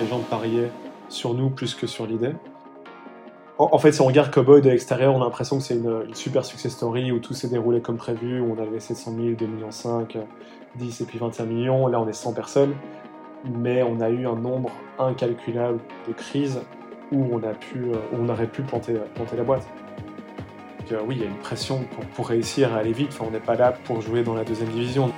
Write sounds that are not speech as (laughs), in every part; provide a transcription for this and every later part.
les gens pariaient sur nous plus que sur l'idée. En, fait, si on regarde Cowboy de l'extérieur, on a l'impression que c'est une, super success story où tout s'est déroulé comme prévu, où on avait 700 000, 2 millions 5, 10 et puis 21 millions. Là, on est 100 personnes, mais on a eu un nombre incalculable de crises où on, a pu, euh, où on aurait pu planter, la boîte. Euh, oui, il y a une pression pour, pour réussir à aller vite. Enfin, on n'est pas là pour jouer dans la deuxième division.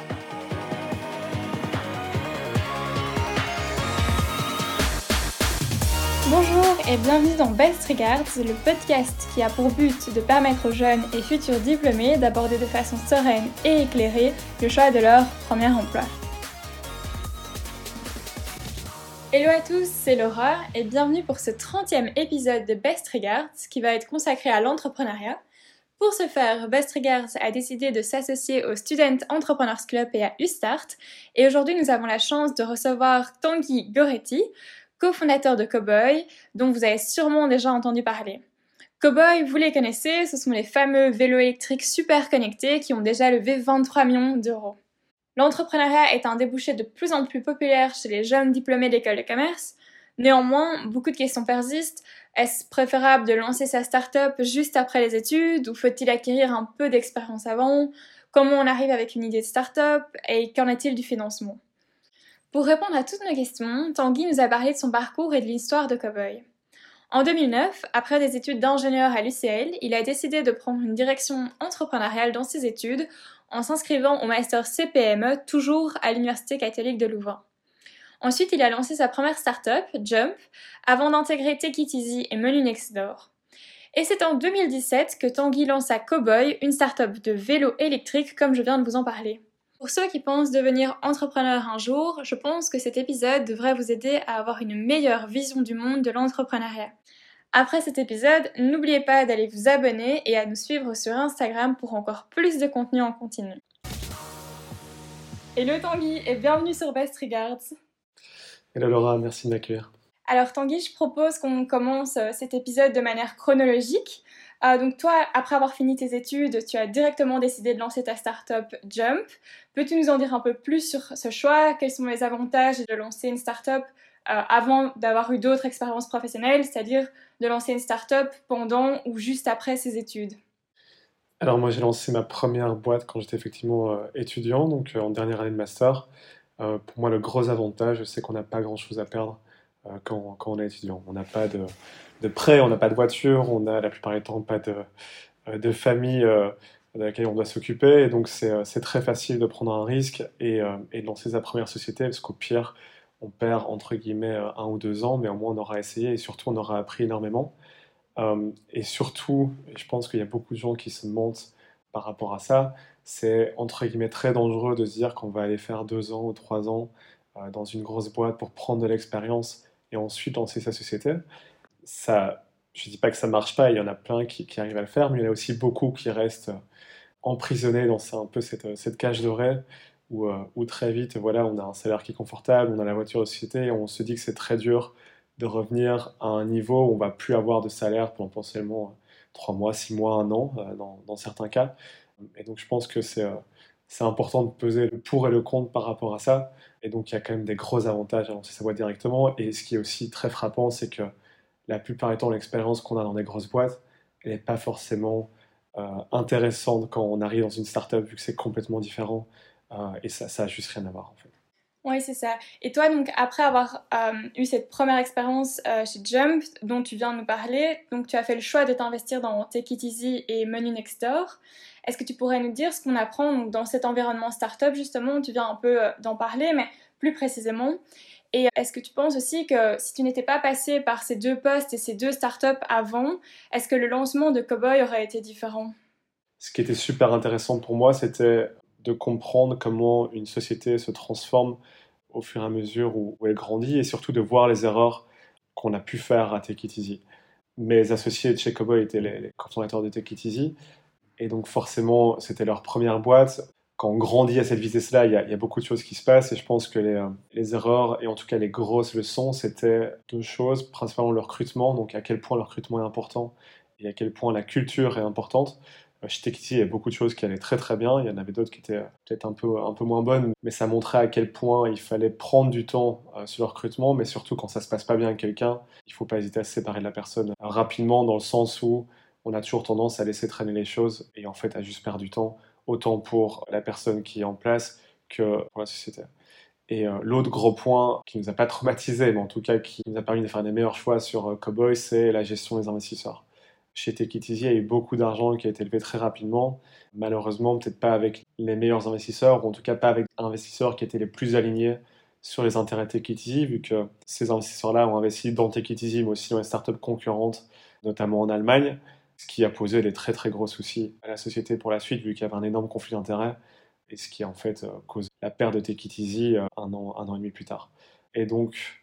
Et bienvenue dans Best Regards, le podcast qui a pour but de permettre aux jeunes et futurs diplômés d'aborder de façon sereine et éclairée le choix de leur premier emploi. Hello à tous, c'est Laura et bienvenue pour ce 30e épisode de Best Regards qui va être consacré à l'entrepreneuriat. Pour ce faire, Best Regards a décidé de s'associer au Student Entrepreneurs Club et à Ustart et aujourd'hui nous avons la chance de recevoir Tanguy Goretti, cofondateur de Cowboy, dont vous avez sûrement déjà entendu parler. Cowboy, vous les connaissez, ce sont les fameux vélos électriques super connectés qui ont déjà levé 23 millions d'euros. L'entrepreneuriat est un débouché de plus en plus populaire chez les jeunes diplômés d'école de commerce. Néanmoins, beaucoup de questions persistent. Est-ce préférable de lancer sa start-up juste après les études ou faut-il acquérir un peu d'expérience avant? Comment on arrive avec une idée de start-up et qu'en est-il du financement? Pour répondre à toutes nos questions, Tanguy nous a parlé de son parcours et de l'histoire de Cowboy. En 2009, après des études d'ingénieur à l'UCL, il a décidé de prendre une direction entrepreneuriale dans ses études en s'inscrivant au master CPME, toujours à l'Université catholique de Louvain. Ensuite, il a lancé sa première start-up, Jump, avant d'intégrer Take It et Menu Next. Et c'est en 2017 que Tanguy à Cowboy, une start-up de vélo électrique comme je viens de vous en parler. Pour ceux qui pensent devenir entrepreneur un jour, je pense que cet épisode devrait vous aider à avoir une meilleure vision du monde de l'entrepreneuriat. Après cet épisode, n'oubliez pas d'aller vous abonner et à nous suivre sur Instagram pour encore plus de contenu en continu. Hello Tanguy et bienvenue sur Best Regards. Hello Laura, merci de m'accueillir. Alors Tanguy, je propose qu'on commence euh, cet épisode de manière chronologique. Euh, donc toi, après avoir fini tes études, tu as directement décidé de lancer ta startup Jump. Peux-tu nous en dire un peu plus sur ce choix? Quels sont les avantages de lancer une startup euh, avant d'avoir eu d'autres expériences professionnelles, c'est-à-dire de lancer une startup pendant ou juste après ses études? Alors moi j'ai lancé ma première boîte quand j'étais effectivement euh, étudiant, donc en dernière année de master. pour moi le gros avantage c'est qu'on n'a pas grand-chose à perdre quand, on est étudiant. On n'a pas de de prêt, on n'a pas de voiture, on a la plupart du temps pas de, euh, famille euh, de laquelle on doit s'occuper. Et donc euh, c'est très facile de prendre un risque et, et de lancer sa première société parce qu'au pire, on perd entre guillemets un ou deux ans, mais au moins on aura essayé et surtout on aura appris énormément. et surtout, je pense qu'il y a beaucoup de gens qui se mentent par rapport à ça. C'est entre guillemets très dangereux de se dire qu'on va aller faire deux ans ou trois ans dans une grosse boîte pour prendre de l'expérience et ensuite lancer sa société je dis pas que ça marche pas, il y en a plein qui, arrivent à le faire, mais il y en a aussi beaucoup qui restent emprisonnés dans un peu cette, cette cage dorée où, euh, où, très vite, voilà, on a un salaire qui est confortable, on a la voiture de société, on se dit que c'est très dur de revenir à un niveau où on va plus avoir de salaire pendant potentiellement 3 mois, 6 mois, 1 an, euh, dans, certains cas. Et donc je pense que c'est euh, c'est important de peser le pour et le contre par rapport à ça. Et donc il y a quand même des gros avantages à lancer sa boîte directement. Et ce qui est aussi très frappant, c'est que la plupart du temps, l'expérience qu'on a dans des grosses boîtes, elle n'est pas forcément euh, intéressante quand on arrive dans une startup, vu que c'est complètement différent. Euh, et ça, ça a juste rien à voir, en fait. Oui, c'est ça. Et toi, donc, après avoir euh, eu cette première expérience chez Jump, dont tu viens de nous parler, donc tu as fait le choix de t'investir dans Take It Easy et Money Next Door. Est-ce que tu pourrais nous dire ce qu'on apprend dans cet environnement startup, justement Tu viens un peu d'en parler, mais plus précisément. Et est-ce que tu penses aussi que si tu n'étais pas passé par ces deux postes et ces deux startups avant, est-ce que le lancement de Cowboy aurait été différent? Ce qui était super intéressant pour moi, c'était de comprendre comment une société se transforme au fur et à mesure où, elle grandit et surtout de voir les erreurs qu'on a pu faire à Take It Easy. Mes associés de chez Cowboy étaient les, les de Take It Easy et donc forcément c'était leur première boîte quand on grandit à cette vitesse-là, il, y, a beaucoup de choses qui se passent et je pense que les, les erreurs et en tout cas les grosses leçons, c'était deux choses, principalement le recrutement, donc à quel point le recrutement est important et à quel point la culture est importante. Chez Tekiti, il y avait beaucoup de choses qui allaient très très bien. Il y en avait d'autres qui étaient peut-être un peu, un peu moins bonnes, mais ça montrait à quel point il fallait prendre du temps sur le recrutement, mais surtout quand ça se passe pas bien avec quelqu'un, il faut pas hésiter à se séparer de la personne rapidement, dans le sens où on a toujours tendance à laisser traîner les choses et en fait à juste perdre du temps, autant pour la personne qui est en place que pour la société. Et euh, l'autre gros point qui nous a pas traumatisé, mais en tout cas qui nous a permis de faire des meilleurs choix sur euh, Cowboy, c'est la gestion des investisseurs. Chez Take il y a eu beaucoup d'argent qui a été élevé très rapidement. Malheureusement, peut-être pas avec les meilleurs investisseurs, ou en tout cas pas avec investisseurs qui étaient les plus alignés sur les intérêts Take vu que ces investisseurs-là ont investi dans Take mais aussi dans les startups concurrentes, notamment en Allemagne, ce qui a posé des très très gros soucis à la société pour la suite, vu qu'il y avait un énorme conflit d'intérêts et ce qui en fait euh, cause la perte de Easy euh, un an, un an et demi plus tard. Et donc,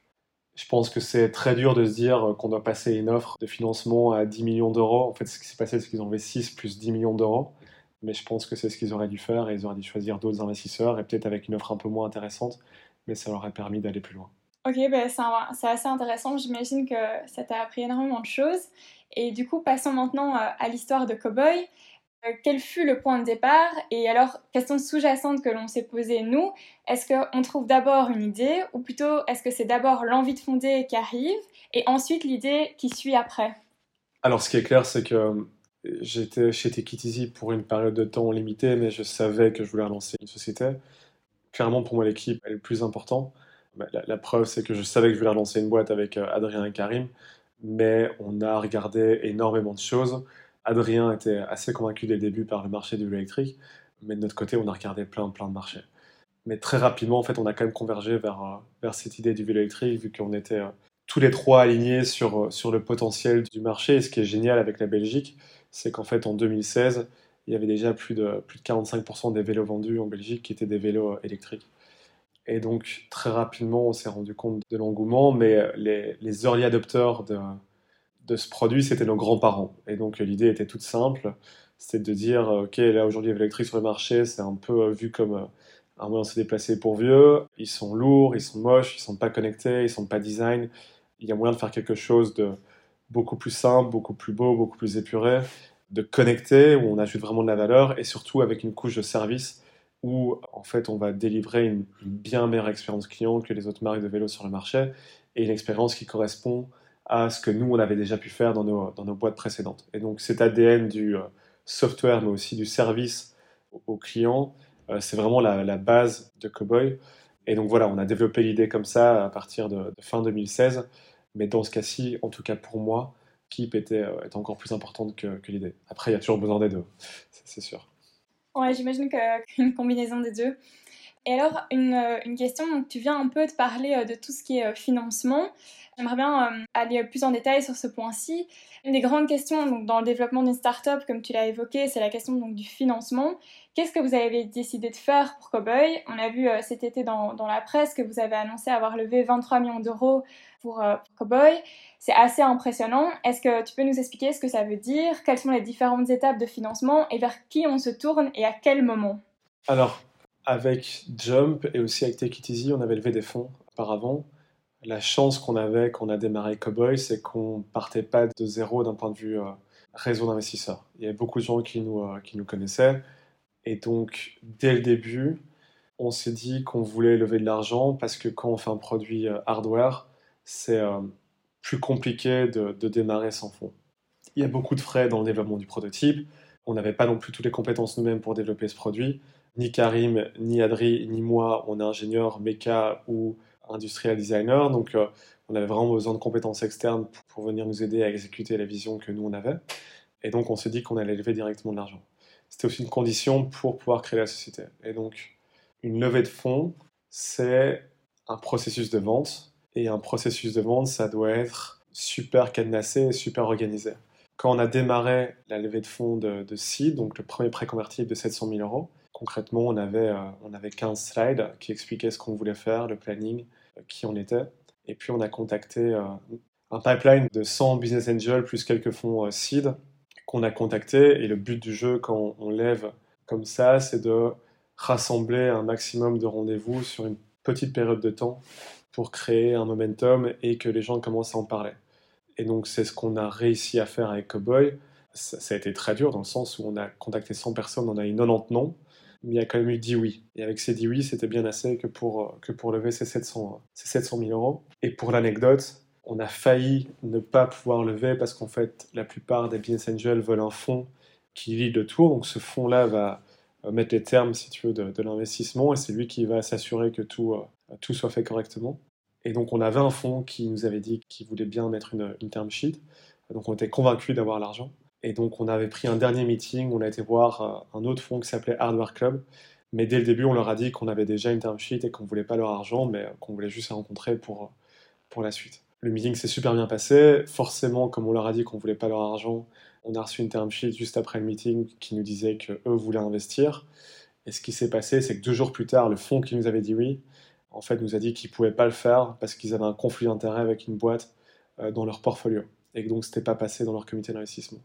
je pense que c'est très dur de se dire euh, qu'on doit passer une offre de financement à 10 millions d'euros. En fait, ce qui s'est passé, c'est qu'ils ont investi 6 plus 10 millions d'euros. Mais je pense que c'est ce qu'ils auraient dû faire et ils auraient dû choisir d'autres investisseurs et peut-être avec une offre un peu moins intéressante, mais ça leur aurait permis d'aller plus loin. Ok, ben c'est assez intéressant. J'imagine que ça t'a appris énormément de choses. Et du coup, passons maintenant à l'histoire de Cowboy. Euh, quel fut le point de départ? Et alors, question sous-jacente que l'on s'est posée, nous, est-ce qu'on trouve d'abord une idée ou plutôt est-ce que c'est d'abord l'envie de fonder qui arrive et ensuite l'idée qui suit après? Alors, ce qui est clair, c'est que euh, j'étais chez Tekitizi pour une période de temps limitée, mais je savais que je voulais relancer une société. Clairement, pour moi, l'équipe est le plus important. Bah, la, la preuve, c'est que je savais que je voulais relancer une boîte avec euh, Adrien et Karim, mais on a regardé énormément de choses Adrien était assez convaincu dès le début par le marché du vélo électrique, mais de notre côté, on a regardé plein, plein de marchés. Mais très rapidement, en fait, on a quand même convergé vers, euh, vers cette idée du vélo électrique, vu qu'on était euh, tous les trois alignés sur, euh, sur le potentiel du marché. Et ce qui est génial avec la Belgique, c'est qu'en fait, en 2016, il y avait déjà plus de, plus de 45% des vélos vendus en Belgique qui étaient des vélos électriques. Et donc, très rapidement, on s'est rendu compte de l'engouement, mais les, les early adopters de, ce produit, c'était nos grands-parents. Et donc l'idée était toute simple, c'était de dire, euh, ok, là aujourd'hui l'électrique sur le marché, c'est un peu euh, vu comme euh, un moyen de se déplacer pour vieux, ils sont lourds, ils sont moches, ils sont pas connectés, ils sont pas design, il y a moyen de faire quelque chose de beaucoup plus simple, beaucoup plus beau, beaucoup plus épuré, de connecter, où on ajoute vraiment de la valeur, et surtout avec une couche de service où en fait on va délivrer une, bien meilleure expérience client que les autres marques de vélos sur le marché, et une expérience qui correspond à ce que nous, on avait déjà pu faire dans nos, boîtes précédentes. Et donc cet ADN du euh, software, mais aussi du service aux clients, euh, c'est vraiment la, base de Cowboy. Et donc voilà, on a développé l'idée comme ça à partir de, fin 2016. Mais dans ce cas-ci, en tout cas pour moi, Keep était, euh, encore plus importante que, que l'idée. Après, il y a toujours besoin des deux, c'est sûr. Ouais, j'imagine qu'une (laughs) combinaison des deux. Et alors, une, une question, tu viens un peu de parler de tout ce qui est financement. J'aimerais bien euh, aller plus en détail sur ce point-ci. Une des grandes questions dans le développement d'une startup, comme tu l'as évoqué, c'est la question donc, du financement. Qu'est-ce que vous avez décidé de faire pour Cowboy? On a vu euh, cet été dans, la presse que vous avez annoncé avoir levé 23 millions d'euros pour, euh, pour Cowboy. C'est assez impressionnant. Est-ce que tu peux nous expliquer ce que ça veut dire? Quelles sont les différentes étapes de financement et vers qui on se tourne et à quel moment? Alors, avec Jump et aussi avec Take Easy, on avait levé des fonds auparavant la chance qu'on avait quand on a démarré Cowboy, c'est qu'on partait pas de zéro d'un point de vue euh, réseau d'investisseurs. Il y avait beaucoup de gens qui nous, euh, qui nous connaissaient. Et donc, dès le début, on s'est dit qu'on voulait lever de l'argent parce que quand on fait un produit euh, hardware, c'est plus compliqué de, démarrer sans fonds. Il y a beaucoup de frais dans le développement du prototype. On n'avait pas non plus toutes les compétences nous-mêmes pour développer ce produit. Ni Karim, ni Adri, ni moi, on est ingénieur méca ou industrial designer, donc euh, on avait vraiment besoin de compétences externes pour, venir nous aider à exécuter la vision que nous on avait. Et donc on s'est dit qu'on allait lever directement de l'argent. C'était aussi une condition pour pouvoir créer la société. Et donc une levée de fonds, c'est un processus de vente. Et un processus de vente, ça doit être super cadenassé et super organisé. Quand on a démarré la levée de fonds de, de donc le premier prêt convertible de 700 000 euros, concrètement, on avait, euh, on avait 15 slides qui expliquaient ce qu'on voulait faire, le planning, euh, qui on était. Et puis on a contacté euh, un pipeline de 100 business angels plus quelques fonds seed qu'on a contacté. Et le but du jeu, quand on lève comme ça, c'est de rassembler un maximum de rendez-vous sur une petite période de temps pour créer un momentum et que les gens commencent à en parler. Et donc c'est ce qu'on a réussi à faire avec Cowboy. ça, a été très dur dans le sens où on a contacté 100 personnes, on a eu 90 noms, mais il y a quand même eu 10 oui. Et avec ces 10 oui, c'était bien assez que pour, que pour lever ces 700, ces 700 000 euros. Et pour l'anecdote, on a failli ne pas pouvoir lever parce qu'en fait, la plupart des business angels veulent un fonds qui lit le tour. Donc ce fonds-là va mettre les termes, si tu veux, de, l'investissement et c'est lui qui va s'assurer que tout, euh, tout soit fait correctement. Et donc on avait un fonds qui nous avait dit qu'il voulait bien mettre une, une term sheet. Donc on était convaincus d'avoir l'argent. Et donc on avait pris un dernier meeting, on a été voir euh, un autre fonds qui s'appelait Hardware Club. Mais dès le début, on leur a dit qu'on avait déjà une term sheet et qu'on ne voulait pas leur argent, mais qu'on voulait juste les rencontrer pour, pour la suite. Le meeting s'est super bien passé. Forcément, comme on leur a dit qu'on ne voulait pas leur argent, on a reçu une term sheet juste après le meeting qui nous disait qu'eux voulaient investir. Et ce qui s'est passé, c'est que deux jours plus tard, le fonds qui nous avait dit oui, en fait, nous a dit qu'ils ne pouvaient pas le faire parce qu'ils avaient un conflit d'intérêt avec une boîte euh, dans leur portfolio. Et que donc, ce n'était pas passé dans leur comité d'investissement.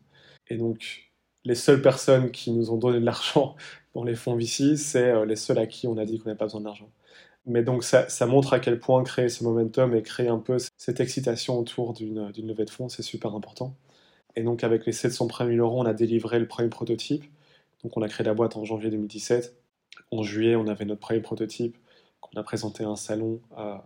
Et donc, les seules personnes qui nous ont donné de l'argent (laughs) dans les fonds VC, c'est euh, les seuls à qui on a dit qu'on n'avait pas besoin d'argent. Mais donc ça, montre à quel point créer ce momentum et créer un peu cette excitation autour d'une levée de fonds, c'est super important. Et donc avec les 700 premiers euros, on a délivré le premier prototype. Donc on a créé la boîte en janvier 2017. En juillet, on avait notre premier prototype qu'on a présenté à un salon euh,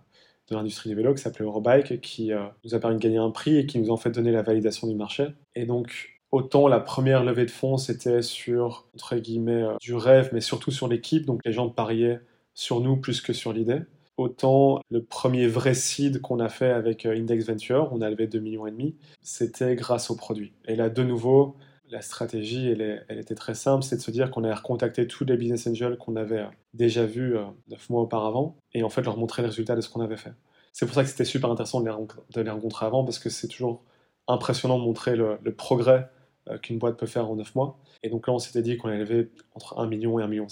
de l'industrie du vélo qui s'appelait Eurobike, qui euh, nous a permis de gagner un prix et qui nous a en fait donné la validation du marché. Et donc autant la première levée de fonds, c'était sur, entre guillemets, euh, du rêve, mais surtout sur l'équipe. Donc les gens pariaient sur nous plus que sur l'idée. Autant le premier vrai seed qu'on a fait avec euh, Index Venture, on a levé 2,5 millions, c'était grâce au produit. Et là, de nouveau, la stratégie, elle, elle était très simple, c'est de se dire qu'on allait recontacter tous les business angels qu'on avait euh, déjà vus neuf mois auparavant, et en fait leur montrer les résultats de ce qu'on avait fait. C'est pour ça que c'était super intéressant de les, rencontrer avant, parce que c'est toujours impressionnant de montrer le, progrès qu'une boîte peut faire en neuf mois. Et donc là, on s'était dit qu'on allait lever entre 1 million et 1,5 million.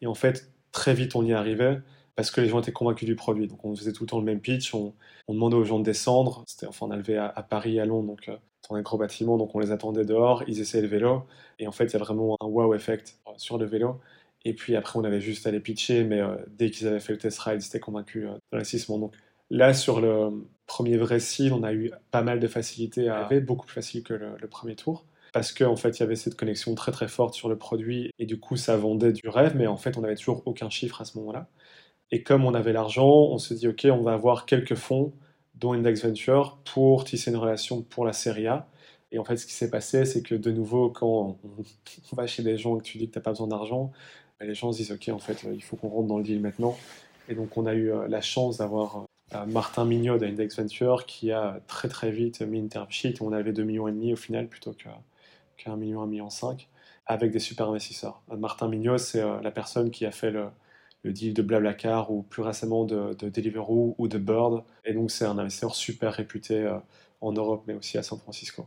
Et en fait, très vite on y arrivait parce que les gens étaient convaincus du produit. Donc on faisait tout le temps le même pitch, on, demandait aux gens de descendre. C'était, enfin, on a levé à, Paris, à Londres, donc euh, dans un gros bâtiment, donc on les attendait dehors, ils essayaient le vélo, et en fait il y a vraiment un wow effect euh, sur le vélo. Et puis après on avait juste à les pitcher, mais euh, dès qu'ils avaient fait le test ride, ils étaient convaincus de l'investissement. Donc là sur le premier vrai site, on a eu pas mal de facilité à arriver, beaucoup plus facile que le premier tour parce qu'en en fait, il y avait cette connexion très très forte sur le produit et du coup, ça vendait du rêve, mais en fait, on n'avait toujours aucun chiffre à ce moment-là. Et comme on avait l'argent, on se dit, OK, on va avoir quelques fonds, dont Index Venture, pour tisser une relation pour la série A. Et en fait, ce qui s'est passé, c'est que de nouveau, quand on, va chez des gens et que tu dis que tu n'as pas besoin d'argent, ben, les gens se disent, OK, en fait, il faut qu'on rentre dans le deal maintenant. Et donc, on a eu euh, la chance d'avoir euh, Martin Mignot d'Index Venture qui a très très vite mis une term sheet. On avait 2,5 millions et demi au final plutôt que un million, un million cinq, avec des super investisseurs. Martin Mignot, c'est euh, la personne qui a fait le, deal de Blablacar ou plus récemment de, Deliveroo ou de Bird. Et donc, c'est un investisseur super réputé euh, en Europe, mais aussi à San Francisco.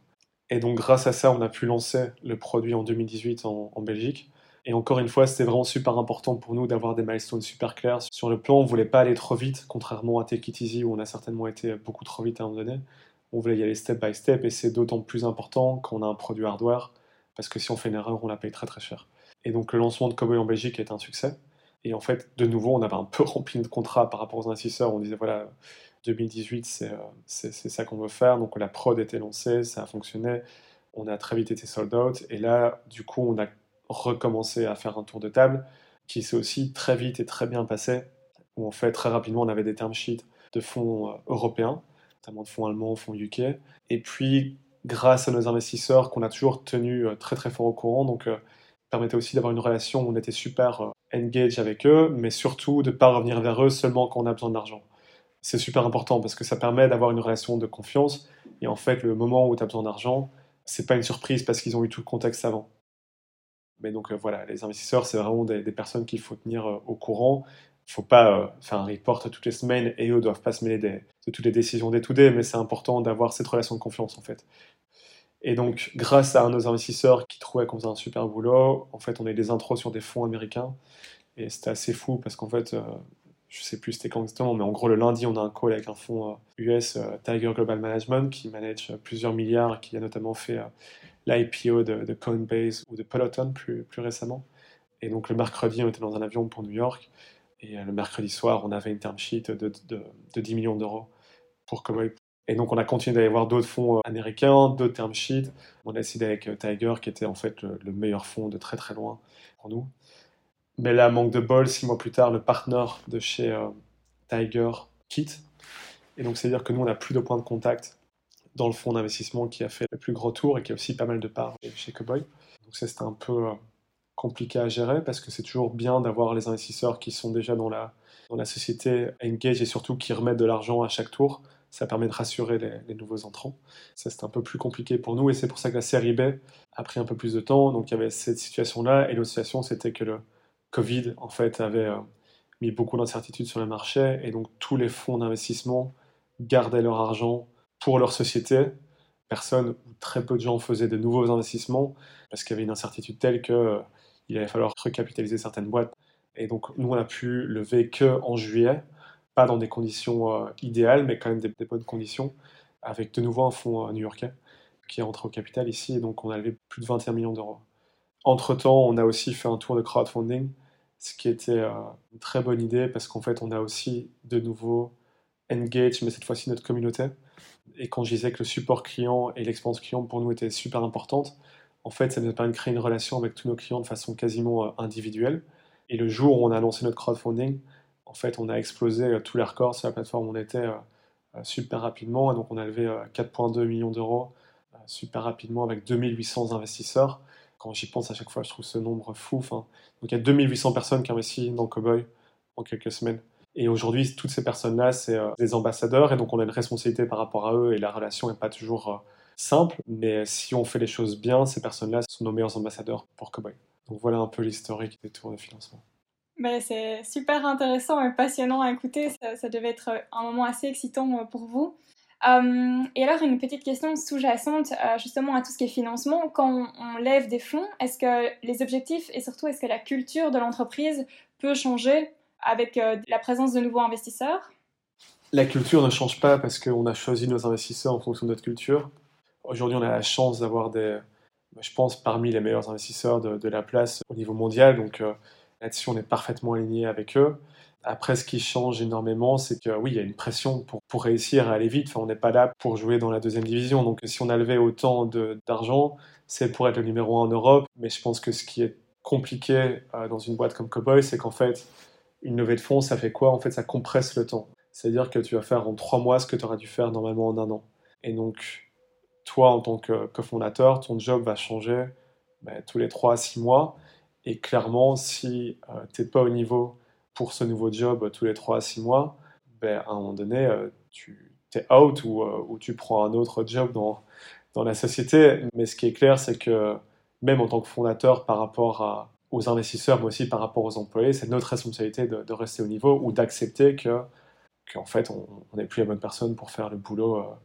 Et donc, grâce à ça, on a pu lancer le produit en 2018 en, Belgique. Et encore une fois, c'était vraiment super important pour nous d'avoir des milestones super clairs. Sur le plan, on voulait pas aller trop vite, contrairement à Take It Easy, où on a certainement été beaucoup trop vite à un moment donné on voulait y aller step by step et c'est d'autant plus important quand on a un produit hardware parce que si on fait une erreur, on la paye très très cher. Et donc le lancement de Cowboy en Belgique est un succès. Et en fait, de nouveau, on avait un peu (laughs) rempli de contrat par rapport aux investisseurs. On disait voilà, 2018, euh, c'est ça qu'on veut faire. Donc la prod était lancée, ça a fonctionné. On a très vite été sold out. Et là, du coup, on a recommencé à faire un tour de table qui s'est aussi très vite et très bien passé. Où en fait, très rapidement, on avait des term sheets de fonds euh, européens notamment de fonds allemands, fonds UK. Et puis, grâce à nos investisseurs qu'on a toujours tenus euh, très très fort au courant, donc euh, permettait aussi d'avoir une relation où on était super euh, engage avec eux, mais surtout de ne pas revenir vers eux seulement quand on a besoin d'argent. C'est super important parce que ça permet d'avoir une relation de confiance. Et en fait, le moment où tu as besoin d'argent, c'est pas une surprise parce qu'ils ont eu tout le contexte avant. Mais donc voilà, les investisseurs, c'est vraiment des, personnes qu'il faut tenir au courant il faut pas euh, faire un report toutes les semaines et eux doivent pas se mêler de toutes les décisions des to mais c'est important d'avoir cette relation de confiance en fait. Et donc, grâce à nos investisseurs qui trouvaient qu'on faisait un super boulot, en fait, on a eu des intros sur des fonds américains. Et c'était assez fou parce qu'en fait, je euh, je sais plus c'était quand exactement, mais en gros, le lundi, on a un call avec un fonds US, euh, Tiger Global Management, qui manage plusieurs milliards, qui a notamment fait l'IPO de, Coinbase ou de Peloton plus, récemment. Et donc, le mercredi, on était dans un avion pour New York. Et euh, le mercredi soir, on avait une term sheet de, 10 millions d'euros pour Cowboy. Et donc on a continué d'aller voir d'autres fonds américains, d'autres term sheets. On a décidé avec Tiger, qui était en fait le, meilleur fonds de très très loin pour nous. Mais là, manque de bol, six mois plus tard, le partenaire de chez Tiger quitte. Et donc c'est-à-dire que nous, on n'a plus de point de contact dans le fonds d'investissement qui a fait le plus gros tour et qui a aussi pas mal de parts chez Cowboy. Donc ça, c'était un peu compliqué à gérer parce que c'est toujours bien d'avoir les investisseurs qui sont déjà dans la, dans la société engage et surtout qui remettent de l'argent à chaque tour. Ça permet de rassurer les, nouveaux entrants. Ça, c'est un peu plus compliqué pour nous et c'est pour ça que la série B a pris un peu plus de temps. Donc, il y avait cette situation-là et l'autre situation, c'était que le Covid, en fait, avait euh, mis beaucoup d'incertitudes sur le marché et donc tous les fonds d'investissement gardaient leur argent pour leur société. Personne ou très peu de gens faisaient de nouveaux investissements parce qu'il y avait une incertitude telle que euh, allait falloir recapitaliser certaines boîtes. Et donc, nous, on a pu lever que en juillet, pas dans des conditions euh, idéales, mais quand même des, bonnes conditions, avec de nouveau un fonds euh, new-yorkais qui est entré au capital ici, et donc on a levé plus de 21 millions d'euros. Entre-temps, on a aussi fait un tour de crowdfunding, ce qui était une très bonne idée, parce qu'en fait, on a aussi de nouveau engage, mais cette fois-ci notre communauté. Et quand je disais que le support client et l'expérience client pour nous était super importante, en fait, ça nous permis de créer une relation avec tous nos clients de façon quasiment euh, individuelle. Et le jour où on a lancé notre crowdfunding, en fait, on a explosé euh, tous les records sur la plateforme où on était euh, super rapidement. Et donc, on a levé 4,2 millions d'euros super rapidement avec 2800 investisseurs. Quand j'y pense à chaque fois, je trouve ce nombre fou. donc, il y a 2800 personnes qui ont investi dans Cowboy en quelques semaines. Et aujourd'hui, toutes ces personnes-là, c'est des ambassadeurs. Et donc, on a une responsabilité par rapport à eux. Et la relation n'est pas toujours simple, mais si on fait les choses bien, ces personnes-là sont nos meilleurs ambassadeurs pour Cowboy. Donc voilà un peu l'historique des tours de financement. Ben, c'est super intéressant et passionnant à écouter. Ça, devait être un moment assez excitant euh, pour vous. Hum, et alors, une petite question sous-jacente euh, justement à tout ce qui est financement. Quand on, lève des fonds, est-ce que les objectifs et surtout est-ce que la culture de l'entreprise peut changer avec euh, la présence de nouveaux investisseurs La culture ne change pas parce qu'on a choisi nos investisseurs en fonction de notre culture. Aujourd'hui, on a la chance d'avoir des, je pense, parmi les meilleurs investisseurs de, la place au niveau mondial. Donc euh, là-dessus, on est parfaitement aligné avec eux. Après, ce qui change énormément, c'est que oui, il y a une pression pour, pour réussir à aller vite. Enfin, on n'est pas là pour jouer dans la deuxième division. Donc si on a levé autant d'argent, c'est pour être le numéro un en Europe. Mais je pense que ce qui est compliqué euh, dans une boîte comme Cowboy, c'est qu'en fait, une levée de fonds, ça fait quoi? En fait, ça compresse le temps. C'est-à-dire que tu vas faire en trois mois ce que tu aurais dû faire normalement en un an. Et donc, toi, en tant que cofondateur, ton job va changer ben, tous les 3 à 6 mois. Et clairement, si euh, tu n'es pas au niveau pour ce nouveau job tous les 3 à 6 mois, ben, à un moment donné, euh, tu es out ou, euh, ou, tu prends un autre job dans, dans la société. Mais ce qui est clair, c'est que même en tant que fondateur, par rapport à, aux investisseurs, mais aussi par rapport aux employés, c'est notre responsabilité de, de, rester au niveau ou d'accepter que qu'en fait, on n'est plus la bonne personne pour faire le boulot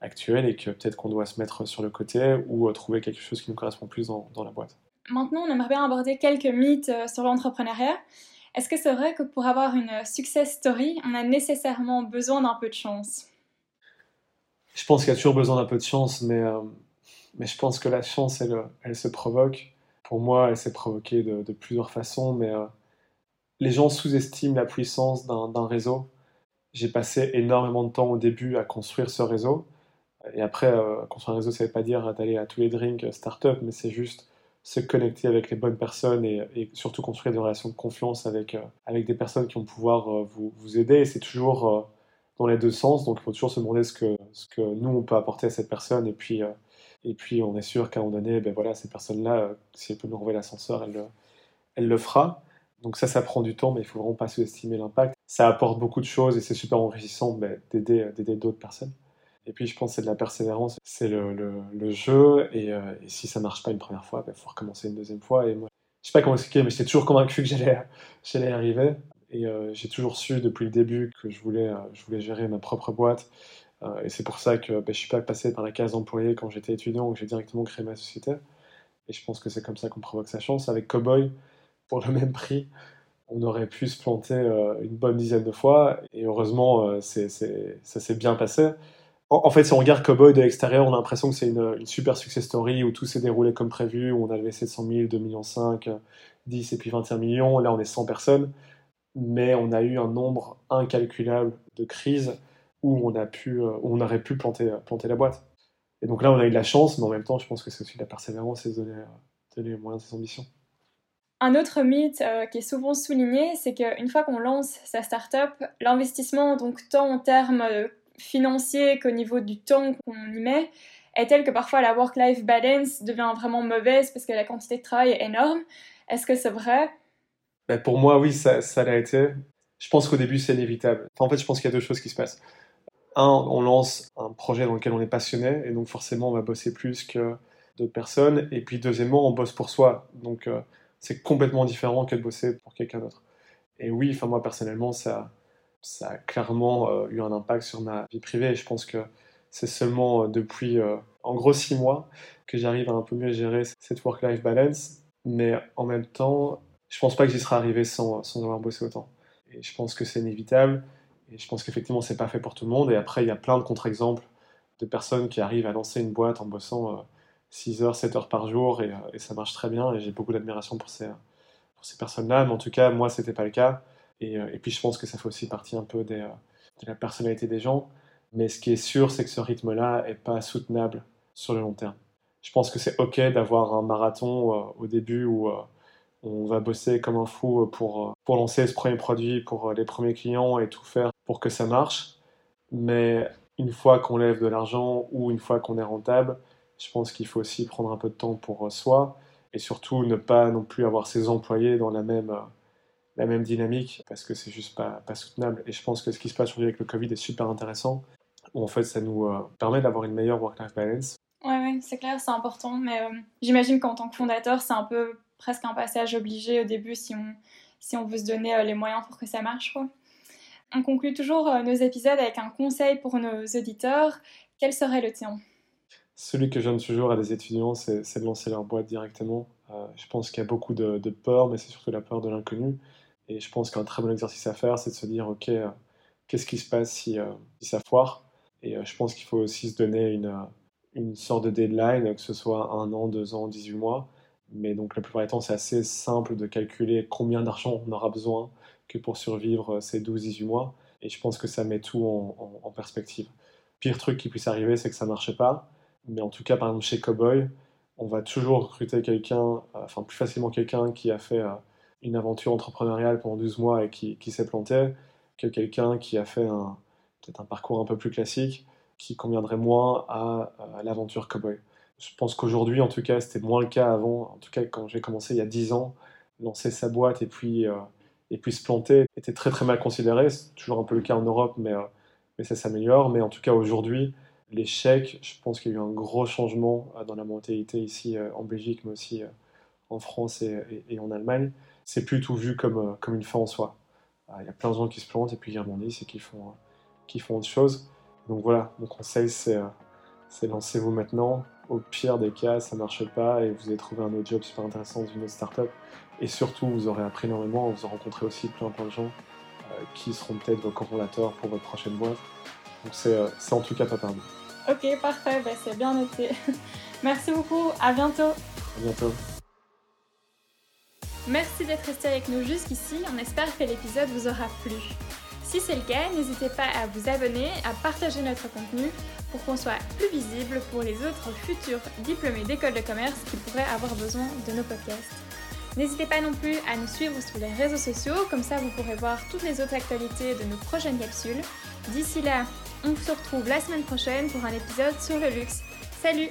actuelle et que peut-être qu'on doit se mettre sur le côté ou euh, trouver quelque chose qui nous correspond plus dans, la boîte. Maintenant, on aimerait bien aborder quelques mythes euh, sur l'entrepreneuriat. Est-ce que c'est vrai que pour avoir une success story, on a nécessairement besoin d'un peu de chance? Je pense qu'il y a toujours besoin d'un peu de chance, mais, euh, mais je pense que la chance, elle, elle se provoque. Pour moi, elle s'est provoquée de, plusieurs façons, mais les gens sous-estiment la puissance d'un réseau. J'ai passé énormément de temps au début à construire ce réseau. Et après, euh, construire un réseau, ça ne veut pas dire d'aller à tous les drinks euh, start-up, mais c'est juste se connecter avec les bonnes personnes et, surtout construire des relations de confiance avec, euh, avec des personnes qui vont pouvoir vous, vous, aider. Et c'est toujours dans les deux sens, donc il faut toujours se demander ce que, ce que nous, on peut apporter à cette personne. Et puis, et puis on est sûr qu'à un moment donné, ben voilà, ces personnes-là, si elles peuvent nous renvoyer l'ascenseur, elles, elles le fera. Donc ça, ça prend du temps, mais il faut vraiment pas sous-estimer l'impact. Ça apporte beaucoup de choses et c'est super enrichissant ben, d'aider d'autres personnes. Et puis, je pense que c'est de la persévérance, c'est le, le, jeu. Et, euh, et, si ça marche pas une première fois, il ben, faut recommencer une deuxième fois. Et moi, je sais pas comment expliquer, mais j'étais toujours convaincu que j'allais, (laughs) j'allais arriver. Et euh, j'ai toujours su depuis le début que je voulais, euh, je voulais gérer ma propre boîte. Et c'est pour ça que ben, je suis pas passé par la case employé quand j'étais étudiant, que j'ai directement créé ma société. Et je pense que c'est comme ça qu'on provoque sa chance. Avec Cowboy, pour le même prix, on aurait pu se planter une bonne dizaine de fois. Et heureusement, c'est, ça s'est bien passé. En, fait, si on regarde Cowboy de l'extérieur, on a l'impression que c'est une, super success story où tout s'est déroulé comme prévu, où on a levé 700 000, 2 millions 5, 10 et puis 21 millions. Là, on est 100 personnes. Mais on a eu un nombre incalculable de crises où on, a pu, où on aurait pu planter, planter la boîte. Et donc là, on a eu de la chance, mais en même temps, je pense que c'est aussi de la persévérance et de donner, donner les moyens de ses ambitions. Un autre mythe qui est souvent souligné, c'est qu'une fois qu'on lance sa startup, l'investissement, donc tant en termes financiers qu'au niveau du temps qu'on y met, est tel que parfois la work-life balance devient vraiment mauvaise parce que la quantité de travail est énorme. Est-ce que c'est vrai? Ben Pour moi, oui, ça, ça l'a été. Je pense qu'au début, c'est inévitable. en fait, je pense qu'il y a deux choses qui se passent. Un, on lance un projet dans lequel on est passionné, et donc forcément, on va bosser plus que d'autres personnes. Et puis, deuxièmement, on bosse pour soi. Donc, euh, c'est complètement différent que de bosser pour quelqu'un d'autre. Et oui, enfin, moi, personnellement, ça, a clairement euh, eu un impact sur ma vie privée. Et je pense que c'est seulement euh, depuis, en gros, six mois que j'arrive à un peu mieux gérer cette work-life balance. Mais en même temps, je pense pas que j'y serais arrivé sans, sans avoir bossé autant. Et je pense que c'est inévitable. Et je pense qu'effectivement, c'est pas fait pour tout le monde. Et après, il y a plein de contre-exemples de personnes qui arrivent à lancer une boîte en bossant 6 euh, heures, 7 heures par jour et, ça marche très bien. Et j'ai beaucoup d'admiration pour ces, pour ces personnes-là. Mais en tout cas, moi, c'était pas le cas. Et, et, puis, je pense que ça fait aussi partie un peu des, de la personnalité des gens. Mais ce qui est sûr, c'est que ce rythme-là n'est pas soutenable sur le long terme. Je pense que c'est OK d'avoir un marathon euh, au début où euh, on va bosser comme un fou pour, euh, pour lancer ce premier produit, pour les premiers clients et tout faire pour que ça marche. Mais une fois qu'on lève de l'argent ou une fois qu'on est rentable, je pense qu'il faut aussi prendre un peu de temps pour soi et surtout ne pas non plus avoir ses employés dans la même, la même dynamique parce que c'est juste pas, soutenable. Et je pense que ce qui se passe aujourd'hui avec le Covid est super intéressant en fait ça nous euh, permet d'avoir une meilleure work-life balance. Ouais, ouais c'est clair, c'est important, mais euh, j'imagine qu'en tant que fondateur, c'est un peu presque un passage obligé au début si on, si on veut se donner euh, les moyens pour que ça marche. On conclut toujours nos épisodes avec un conseil pour nos auditeurs. Quel serait le tien? Celui que je donne toujours à des étudiants, c'est de lancer leur boîte directement. je pense qu'il y a beaucoup de, peur, mais c'est surtout la peur de l'inconnu. Et je pense qu'un très bon exercice à faire, c'est de se dire, OK, qu'est-ce qui se passe si, si ça foire? Et euh, je pense qu'il faut aussi se donner une, euh, une sorte de deadline, que ce soit un an, deux ans, 18 mois. Mais donc la plupart du temps, c'est assez simple de calculer combien d'argent on aura besoin que pour survivre euh, ces 12-18 mois. Et je pense que ça met tout en, perspective. Pire truc qui puisse arriver, c'est que ça ne marche pas. Mais en tout cas, par exemple, chez Cowboy, on va toujours recruter quelqu'un, enfin plus facilement quelqu'un qui a fait une aventure entrepreneuriale pendant 12 mois et qui, s'est planté, que quelqu'un qui a fait un, peut un parcours un peu plus classique qui conviendrait moins à, l'aventure cowboy. Je pense qu'aujourd'hui, en tout cas, c'était moins le cas avant. En tout cas, quand j'ai commencé il y a 10 ans, lancer sa boîte et puis, euh, et puis se planter était très très mal considéré. C'est toujours un peu le cas en Europe, mais, euh, mais ça s'améliore. Mais en tout cas, aujourd'hui, l'échec, je pense qu'il y a eu un gros changement euh, dans la mentalité ici en Belgique, mais aussi en France et, en Allemagne. C'est plus tout vu comme, comme une fin en soi. Il y a plein de gens qui se plantent et puis ils rebondissent et qui font qui font autre chose. Donc voilà, mon conseil c'est euh, lancez-vous maintenant. Au pire des cas, ça ne marche pas et vous allez trouvé un autre job super intéressant dans une autre startup. Et surtout, vous aurez appris énormément, vous aurez rencontré aussi plein plein de gens euh, qui seront peut-être vos cofondateurs pour votre prochaine boîte. Donc c'est euh, en tout cas pas perdu. Ok, parfait, bah, c'est bien noté. (laughs) Merci beaucoup, à bientôt. À bientôt. Merci d'être resté avec nous jusqu'ici, on espère que l'épisode vous aura plu. Si c'est le cas, n'hésitez pas à vous abonner, à partager notre contenu pour qu'on soit plus visible pour les autres futurs diplômés d'école de commerce qui pourraient avoir besoin de nos podcasts. N'hésitez pas non plus à nous suivre sur les réseaux sociaux, comme ça vous pourrez voir toutes les autres actualités de nos prochaines capsules. D'ici là, on se retrouve la semaine prochaine pour un épisode sur le luxe. Salut